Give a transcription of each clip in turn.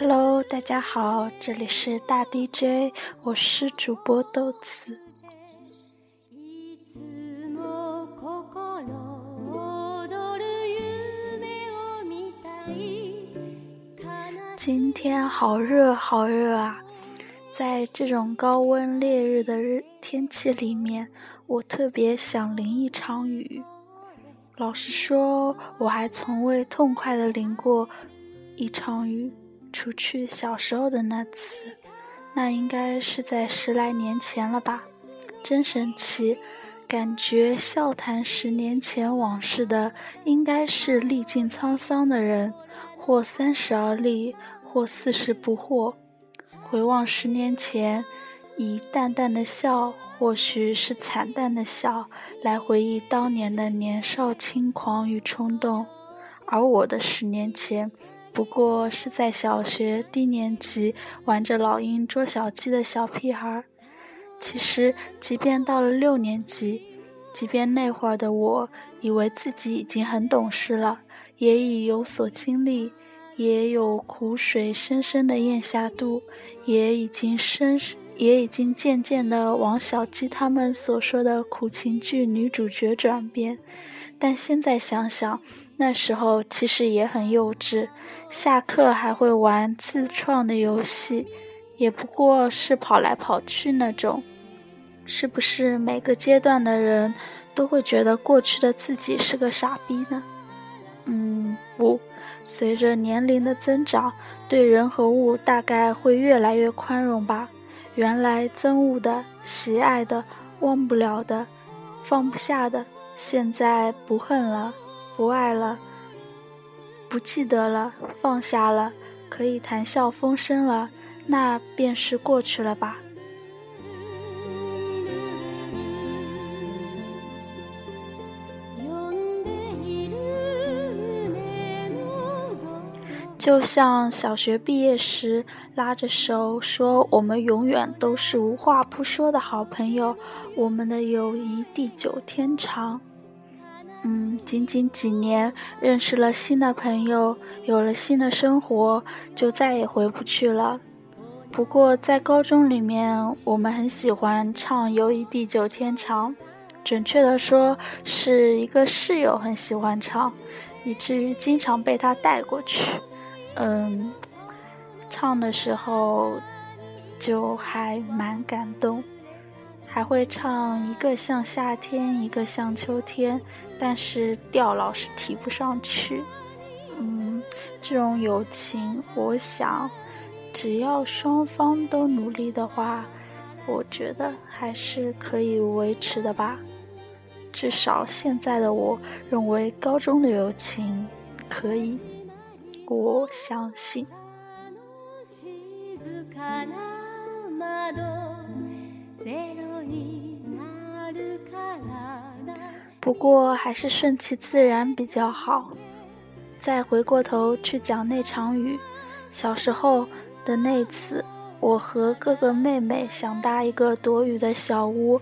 Hello，大家好，这里是大 DJ，我是主播豆子。今天好热，好热啊！在这种高温烈日的日天气里面，我特别想淋一场雨。老实说，我还从未痛快的淋过一场雨，除去小时候的那次，那应该是在十来年前了吧？真神奇，感觉笑谈十年前往事的，应该是历尽沧桑的人，或三十而立，或四十不惑。回望十年前，以淡淡的笑，或许是惨淡的笑，来回忆当年的年少轻狂与冲动；而我的十年前，不过是在小学低年级玩着老鹰捉小鸡的小屁孩。其实，即便到了六年级，即便那会儿的我以为自己已经很懂事了，也已有所经历。也有苦水深深的咽下肚，也已经深，也已经渐渐的往小鸡他们所说的苦情剧女主角转变。但现在想想，那时候其实也很幼稚，下课还会玩自创的游戏，也不过是跑来跑去那种。是不是每个阶段的人都会觉得过去的自己是个傻逼呢？嗯，不。随着年龄的增长，对人和物大概会越来越宽容吧。原来憎恶的、喜爱的、忘不了的、放不下的，现在不恨了，不爱了，不记得了，放下了，可以谈笑风生了，那便是过去了吧。就像小学毕业时拉着手说我们永远都是无话不说的好朋友，我们的友谊地久天长。嗯，仅仅几年认识了新的朋友，有了新的生活，就再也回不去了。不过在高中里面，我们很喜欢唱《友谊地久天长》，准确的说是一个室友很喜欢唱，以至于经常被他带过去。嗯，唱的时候就还蛮感动，还会唱一个像夏天，一个像秋天，但是调老是提不上去。嗯，这种友情，我想只要双方都努力的话，我觉得还是可以维持的吧。至少现在的我认为，高中的友情可以。我相信。不过还是顺其自然比较好。再回过头去讲那场雨，小时候的那次，我和哥哥妹妹想搭一个躲雨的小屋，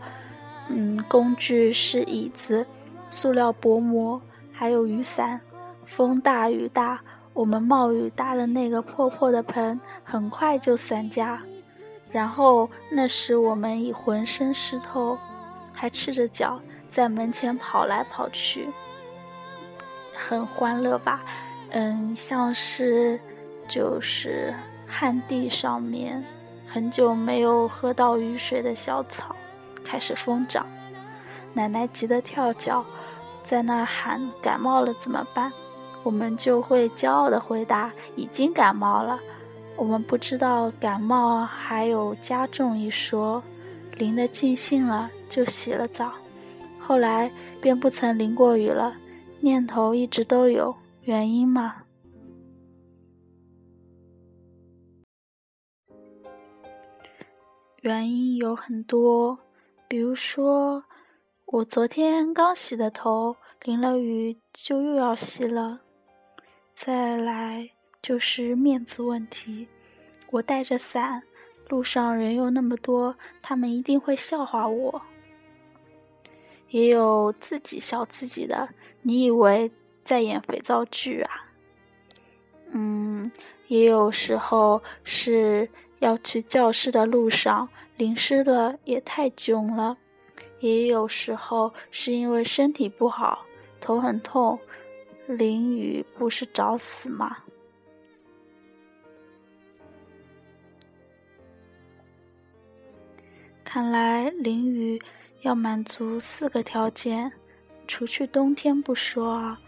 嗯，工具是椅子、塑料薄膜，还有雨伞。风大雨大。我们冒雨搭的那个破破的棚很快就散架，然后那时我们已浑身湿透，还赤着脚在门前跑来跑去，很欢乐吧？嗯，像是就是旱地上面很久没有喝到雨水的小草开始疯长，奶奶急得跳脚，在那喊感冒了怎么办？我们就会骄傲的回答：“已经感冒了。”我们不知道感冒还有加重一说，淋得尽兴了，就洗了澡。后来便不曾淋过雨了，念头一直都有。原因嘛，原因有很多，比如说，我昨天刚洗的头，淋了雨就又要洗了。再来就是面子问题，我带着伞，路上人又那么多，他们一定会笑话我。也有自己笑自己的，你以为在演肥皂剧啊？嗯，也有时候是要去教室的路上淋湿了，也太囧了；也有时候是因为身体不好，头很痛，淋雨不是找死吗？看来淋雨要满足四个条件，除去冬天不说啊。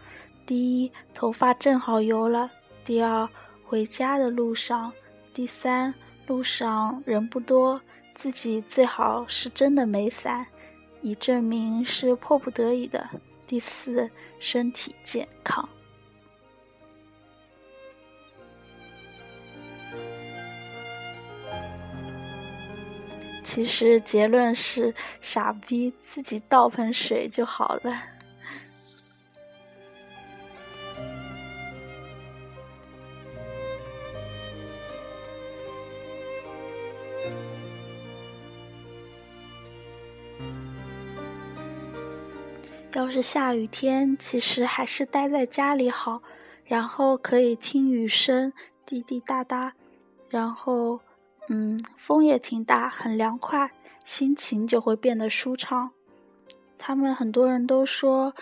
第一，头发正好油了；第二，回家的路上；第三，路上人不多，自己最好是真的没伞，以证明是迫不得已的；第四，身体健康。其实结论是，傻逼自己倒盆水就好了。要是下雨天，其实还是待在家里好，然后可以听雨声滴滴答答，然后。嗯，风也挺大，很凉快，心情就会变得舒畅。他们很多人都说，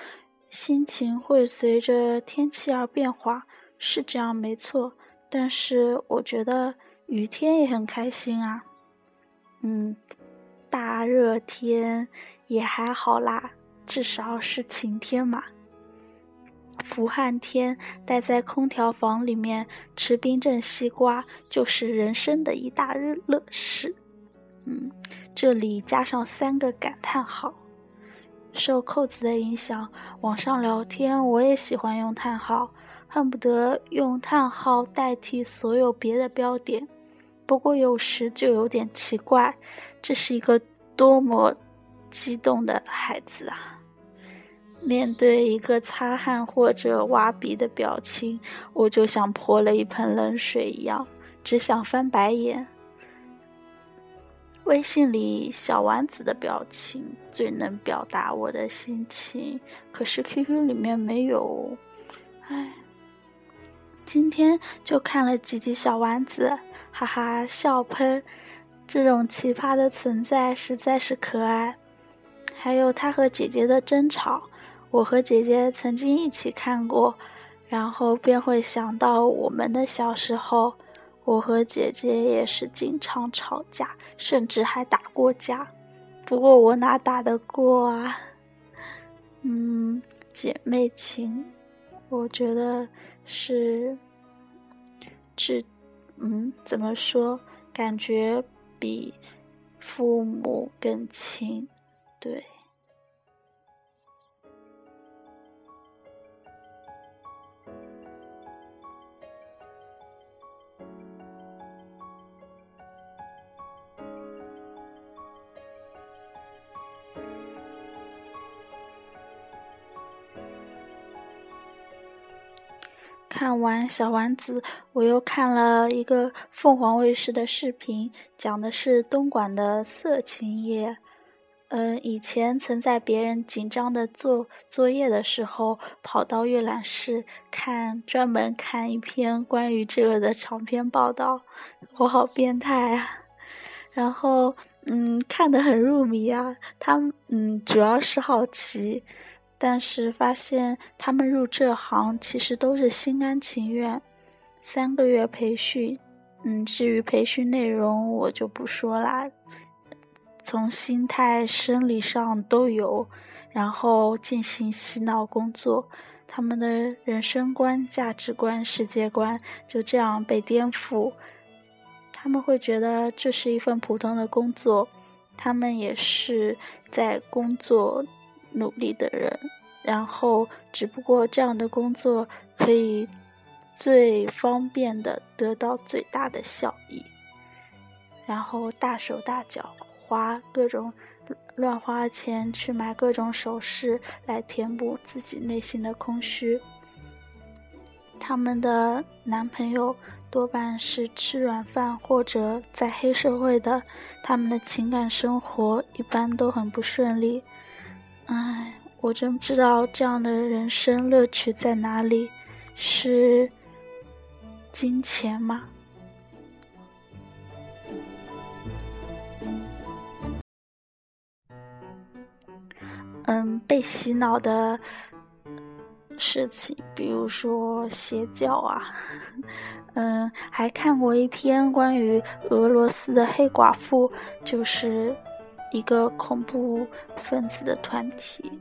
心情会随着天气而变化，是这样没错。但是我觉得雨天也很开心啊。嗯，大热天也还好啦，至少是晴天嘛。伏旱天，待在空调房里面吃冰镇西瓜，就是人生的一大乐事。嗯，这里加上三个感叹号。受扣子的影响，网上聊天我也喜欢用叹号，恨不得用叹号代替所有别的标点。不过有时就有点奇怪，这是一个多么激动的孩子啊！面对一个擦汗或者挖鼻的表情，我就像泼了一盆冷水一样，只想翻白眼。微信里小丸子的表情最能表达我的心情，可是 QQ 里面没有。唉，今天就看了几集小丸子，哈哈笑喷。这种奇葩的存在实在是可爱。还有他和姐姐的争吵。我和姐姐曾经一起看过，然后便会想到我们的小时候。我和姐姐也是经常吵架，甚至还打过架。不过我哪打得过啊？嗯，姐妹情，我觉得是，是，嗯，怎么说？感觉比父母更亲，对。看完小丸子，我又看了一个凤凰卫视的视频，讲的是东莞的色情业。嗯，以前曾在别人紧张的做作业的时候，跑到阅览室看，专门看一篇关于这个的长篇报道。我好变态啊！然后，嗯，看得很入迷啊。他，嗯，主要是好奇。但是发现他们入这行其实都是心甘情愿，三个月培训，嗯，至于培训内容我就不说啦，从心态、生理上都有，然后进行洗脑工作，他们的人生观、价值观、世界观就这样被颠覆，他们会觉得这是一份普通的工作，他们也是在工作。努力的人，然后只不过这样的工作可以最方便的得到最大的效益，然后大手大脚花各种乱花钱去买各种首饰来填补自己内心的空虚。他们的男朋友多半是吃软饭或者在黑社会的，他们的情感生活一般都很不顺利。唉，我真不知道这样的人生乐趣在哪里，是金钱吗？嗯，被洗脑的事情，比如说邪教啊。嗯，还看过一篇关于俄罗斯的黑寡妇，就是一个恐怖分子的团体。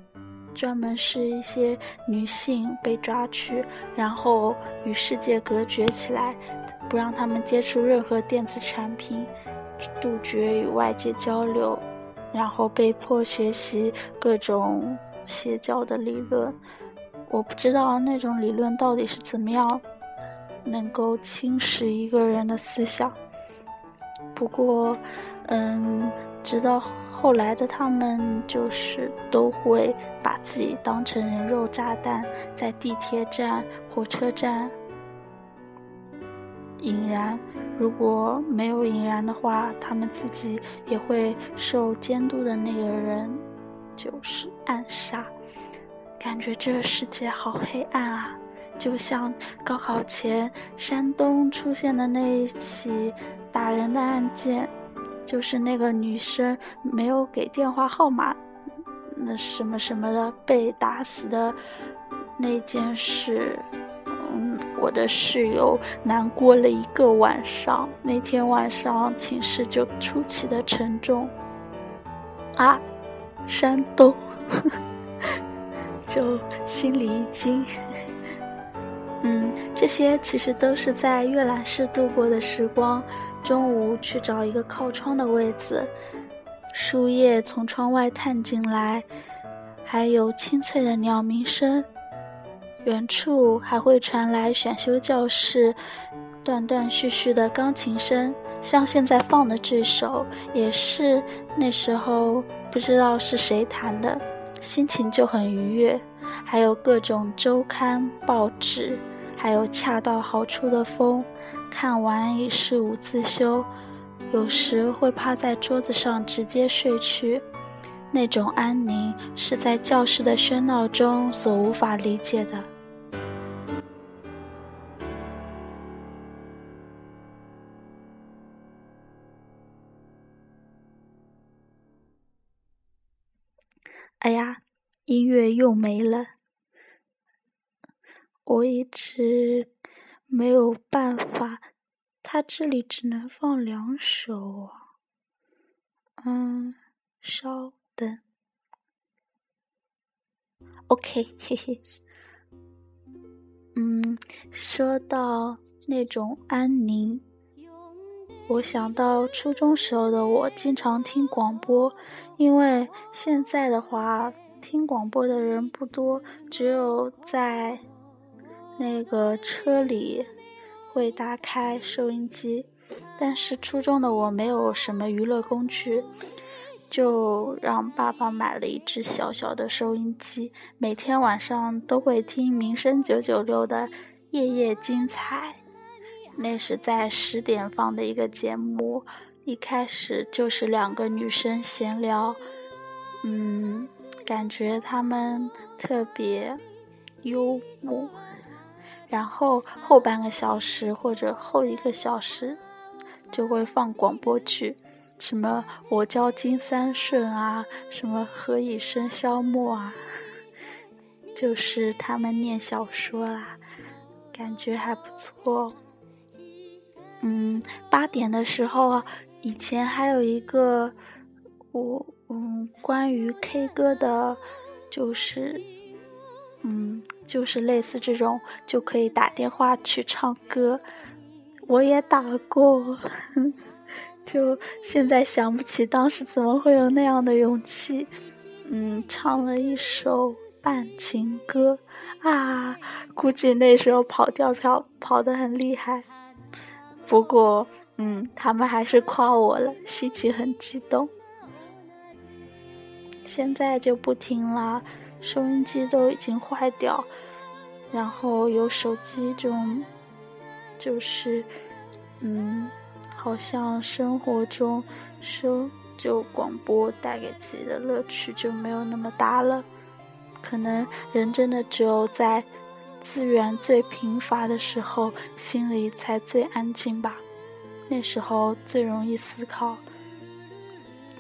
专门是一些女性被抓去，然后与世界隔绝起来，不让他们接触任何电子产品，杜绝与外界交流，然后被迫学习各种邪教的理论。我不知道那种理论到底是怎么样能够侵蚀一个人的思想。不过，嗯，直到。后来的他们就是都会把自己当成人肉炸弹，在地铁站、火车站引燃。如果没有引燃的话，他们自己也会受监督的那个人就是暗杀。感觉这个世界好黑暗啊！就像高考前山东出现的那一起打人的案件。就是那个女生没有给电话号码，那什么什么的被打死的那件事，嗯，我的室友难过了一个晚上。那天晚上寝室就出奇的沉重。啊，山东，就心里一惊。嗯，这些其实都是在阅览室度过的时光。中午去找一个靠窗的位子，树叶从窗外探进来，还有清脆的鸟鸣声。远处还会传来选修教室断断续续的钢琴声，像现在放的这首，也是那时候不知道是谁弹的，心情就很愉悦。还有各种周刊报纸，还有恰到好处的风。看完已是午自修，有时会趴在桌子上直接睡去，那种安宁是在教室的喧闹中所无法理解的。哎呀，音乐又没了，我一直。没有办法，他这里只能放两首。嗯，稍等。OK，嘿嘿。嗯，说到那种安宁，我想到初中时候的我，经常听广播，因为现在的话，听广播的人不多，只有在。那个车里会打开收音机，但是初中的我没有什么娱乐工具，就让爸爸买了一只小小的收音机，每天晚上都会听民生九九六的《夜夜精彩》，那是在十点放的一个节目，一开始就是两个女生闲聊，嗯，感觉她们特别幽默。然后后半个小时或者后一个小时，就会放广播剧，什么我叫金三顺啊，什么何以笙箫默啊，就是他们念小说啦，感觉还不错。嗯，八点的时候啊，以前还有一个我嗯关于 K 歌的，就是嗯。就是类似这种，就可以打电话去唱歌。我也打过，就现在想不起当时怎么会有那样的勇气。嗯，唱了一首《半情歌》啊，估计那时候跑调跑跑得很厉害。不过，嗯，他们还是夸我了，心情很激动。现在就不听了。收音机都已经坏掉，然后有手机这种，就是，嗯，好像生活中收就广播带给自己的乐趣就没有那么大了。可能人真的只有在资源最贫乏的时候，心里才最安静吧。那时候最容易思考。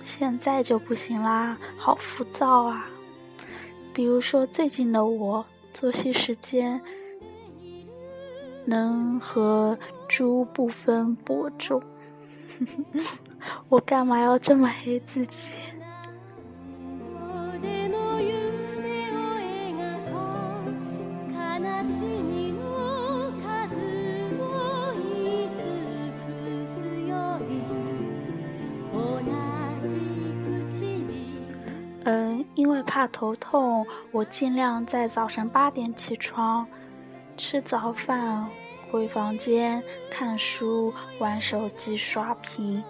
现在就不行啦，好浮躁啊！比如说最近的我，作息时间能和猪不分伯仲。我干嘛要这么黑自己？嗯，因为怕头痛，我尽量在早晨八点起床，吃早饭。回房间看书、玩手机、刷屏，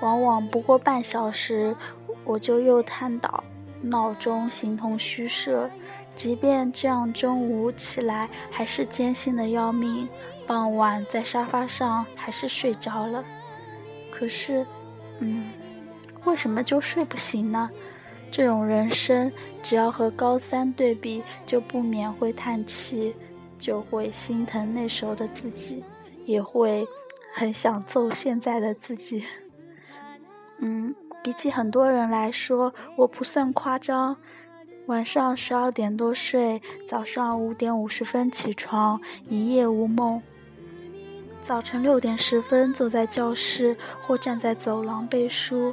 往往不过半小时，我就又瘫倒，闹钟形同虚设。即便这样，中午起来还是艰辛的要命，傍晚在沙发上还是睡着了。可是，嗯，为什么就睡不醒呢？这种人生，只要和高三对比，就不免会叹气。就会心疼那时候的自己，也会很想揍现在的自己。嗯，比起很多人来说，我不算夸张。晚上十二点多睡，早上五点五十分起床，一夜无梦。早晨六点十分坐在教室或站在走廊背书。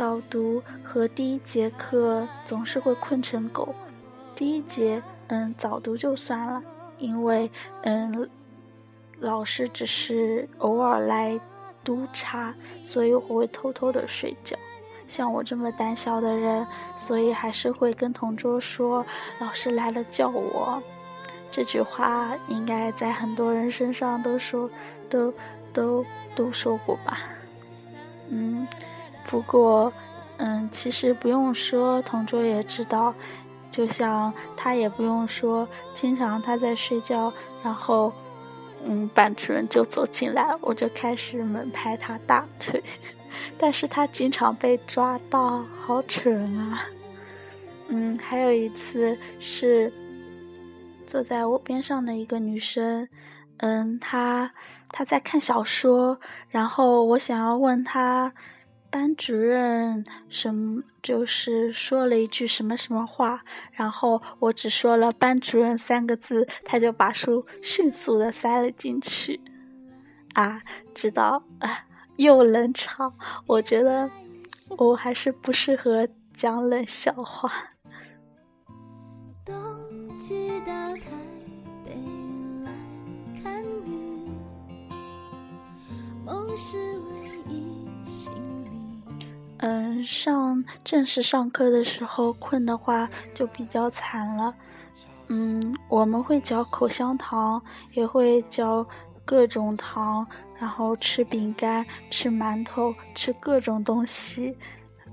早读和第一节课总是会困成狗。第一节。嗯，早读就算了，因为嗯，老师只是偶尔来督查，所以我会偷偷的睡觉。像我这么胆小的人，所以还是会跟同桌说：“老师来了，叫我。”这句话应该在很多人身上都说，都都都说过吧。嗯，不过嗯，其实不用说，同桌也知道。就像他也不用说，经常他在睡觉，然后，嗯，班主任就走进来，我就开始猛拍他大腿，但是他经常被抓到，好蠢啊！嗯，还有一次是坐在我边上的一个女生，嗯，她她在看小说，然后我想要问她。班主任什么就是说了一句什么什么话，然后我只说了“班主任”三个字，他就把书迅速的塞了进去。啊，知道，又冷场。我觉得我还是不适合讲冷笑话。梦是唯一醒嗯，上正式上课的时候困的话就比较惨了。嗯，我们会嚼口香糖，也会嚼各种糖，然后吃饼干、吃馒头、吃各种东西。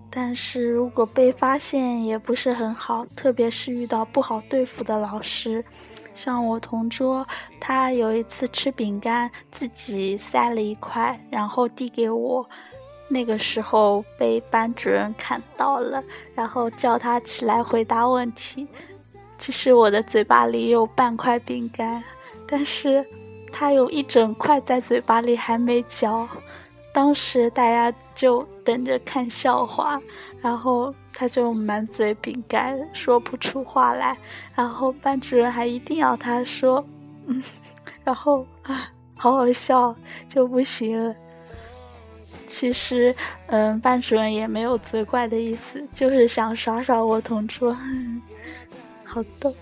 但是如果被发现也不是很好，特别是遇到不好对付的老师。像我同桌，他有一次吃饼干，自己塞了一块，然后递给我。那个时候被班主任看到了，然后叫他起来回答问题。其实我的嘴巴里有半块饼干，但是他有一整块在嘴巴里还没嚼。当时大家就等着看笑话，然后他就满嘴饼干说不出话来，然后班主任还一定要他说，嗯，然后啊，好好笑就不行了。其实，嗯，班主任也没有责怪的意思，就是想耍耍我同桌，好逗。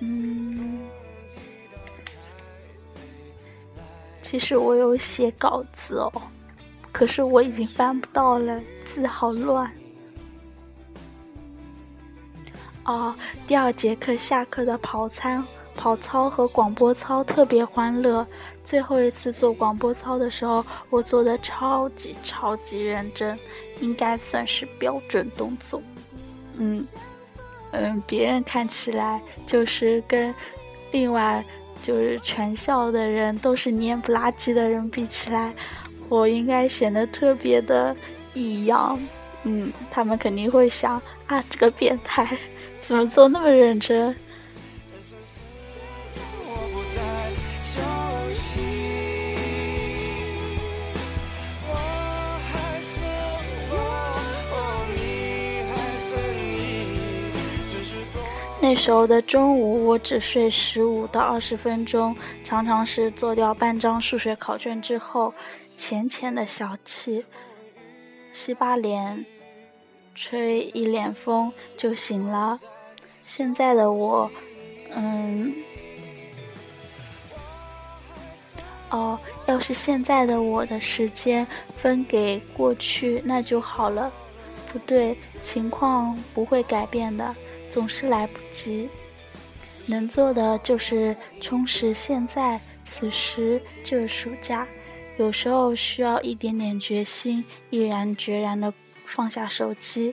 嗯，其实我有写稿子哦，可是我已经翻不到了，字好乱。哦，第二节课下课的跑餐、跑操和广播操特别欢乐。最后一次做广播操的时候，我做的超级超级认真，应该算是标准动作。嗯嗯，别人看起来就是跟另外就是全校的人都是蔫不拉几的人比起来，我应该显得特别的异样。嗯，他们肯定会想啊，这个变态怎么做那么认真？那时候的中午，我只睡十五到二十分钟，常常是做掉半张数学考卷之后，浅浅的小憩，洗把脸，吹一脸风就醒了。现在的我，嗯，哦，要是现在的我的时间分给过去，那就好了。不对，情况不会改变的。总是来不及，能做的就是充实现在。此时就是暑假，有时候需要一点点决心，毅然决然的放下手机，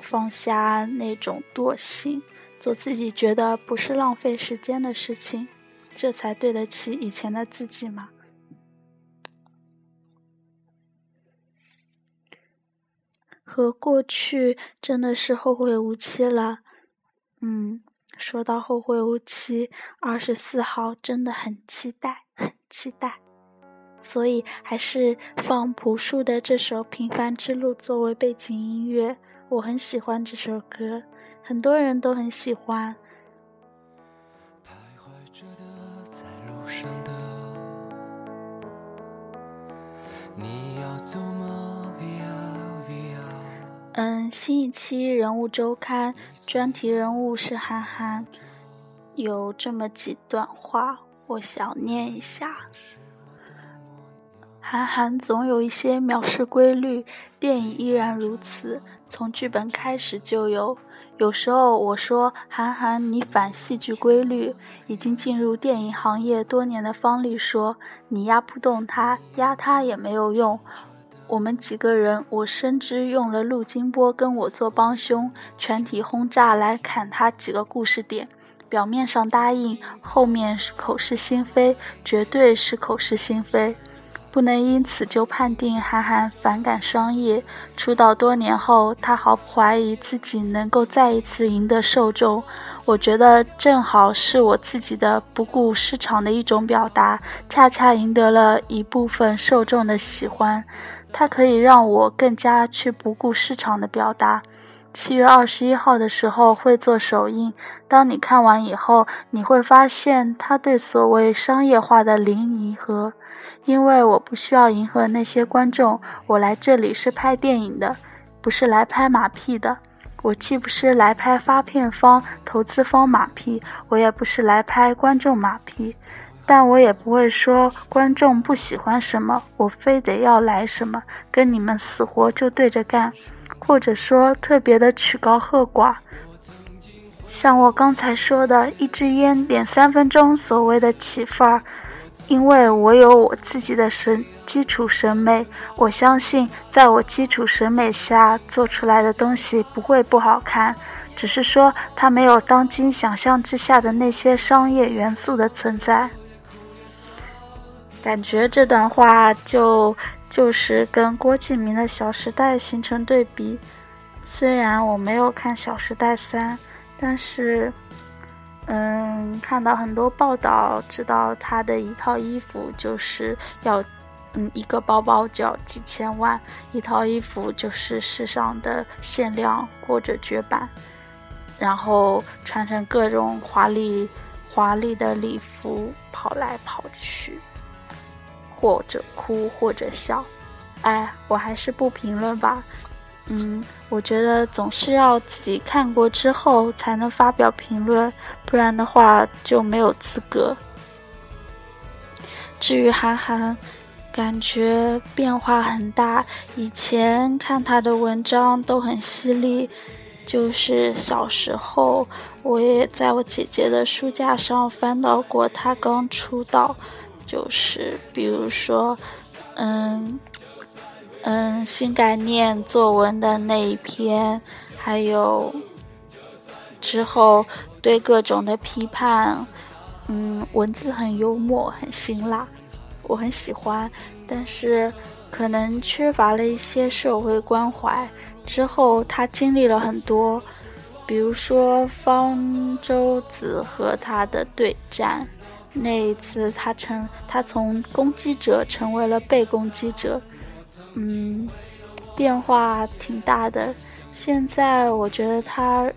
放下那种惰性，做自己觉得不是浪费时间的事情，这才对得起以前的自己嘛。和过去真的是后会无期了，嗯，说到后会无期，二十四号真的很期待，很期待，所以还是放朴树的这首《平凡之路》作为背景音乐，我很喜欢这首歌，很多人都很喜欢。徘徊着的在路上的你要走吗？嗯，新一期人物周刊专题人物是韩寒，有这么几段话，我想念一下。韩寒总有一些藐视规律，电影依然如此，从剧本开始就有。有时候我说韩寒，你反戏剧规律，已经进入电影行业多年的方力说，你压不动他，压他也没有用。我们几个人，我深知用了陆金波跟我做帮凶，全体轰炸来砍他几个故事点。表面上答应，后面是口是心非，绝对是口是心非。不能因此就判定韩寒反感商业。出道多年后，他毫不怀疑自己能够再一次赢得受众。我觉得正好是我自己的不顾市场的一种表达，恰恰赢得了一部分受众的喜欢。它可以让我更加去不顾市场的表达。七月二十一号的时候会做首映，当你看完以后，你会发现他对所谓商业化的零迎合。因为我不需要迎合那些观众，我来这里是拍电影的，不是来拍马屁的。我既不是来拍发片方、投资方马屁，我也不是来拍观众马屁。但我也不会说观众不喜欢什么，我非得要来什么，跟你们死活就对着干，或者说特别的曲高和寡。像我刚才说的，一支烟点三分钟，所谓的起范儿，因为我有我自己的审基础审美，我相信在我基础审美下做出来的东西不会不好看，只是说它没有当今想象之下的那些商业元素的存在。感觉这段话就就是跟郭敬明的《小时代》形成对比。虽然我没有看《小时代三》，但是，嗯，看到很多报道，知道他的一套衣服就是要，嗯，一个包包就要几千万，一套衣服就是世上的限量或者绝版，然后穿成各种华丽华丽的礼服跑来跑去。或者哭，或者笑，哎，我还是不评论吧。嗯，我觉得总是要自己看过之后才能发表评论，不然的话就没有资格。至于韩寒，感觉变化很大。以前看他的文章都很犀利，就是小时候我也在我姐姐的书架上翻到过他刚出道。就是比如说，嗯嗯，新概念作文的那一篇，还有之后对各种的批判，嗯，文字很幽默，很辛辣，我很喜欢。但是可能缺乏了一些社会关怀。之后他经历了很多，比如说方舟子和他的对战，那一次他成他从攻击者成为了被攻击者，嗯，变化挺大的。现在我觉得他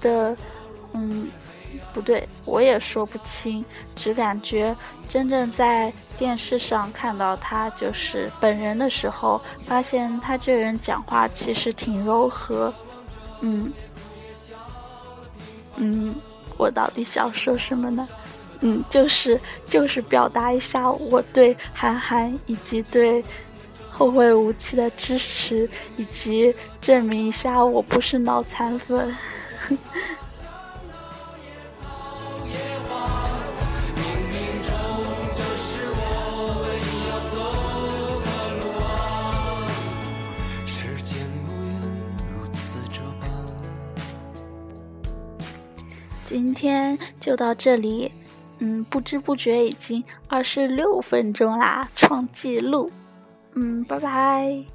的，嗯。不对，我也说不清，只感觉真正在电视上看到他就是本人的时候，发现他这人讲话其实挺柔和。嗯，嗯，我到底想说什么呢？嗯，就是就是表达一下我对韩寒以及对后会无期的支持，以及证明一下我不是脑残粉。今天就到这里，嗯，不知不觉已经二十六分钟啦，创纪录，嗯，拜拜。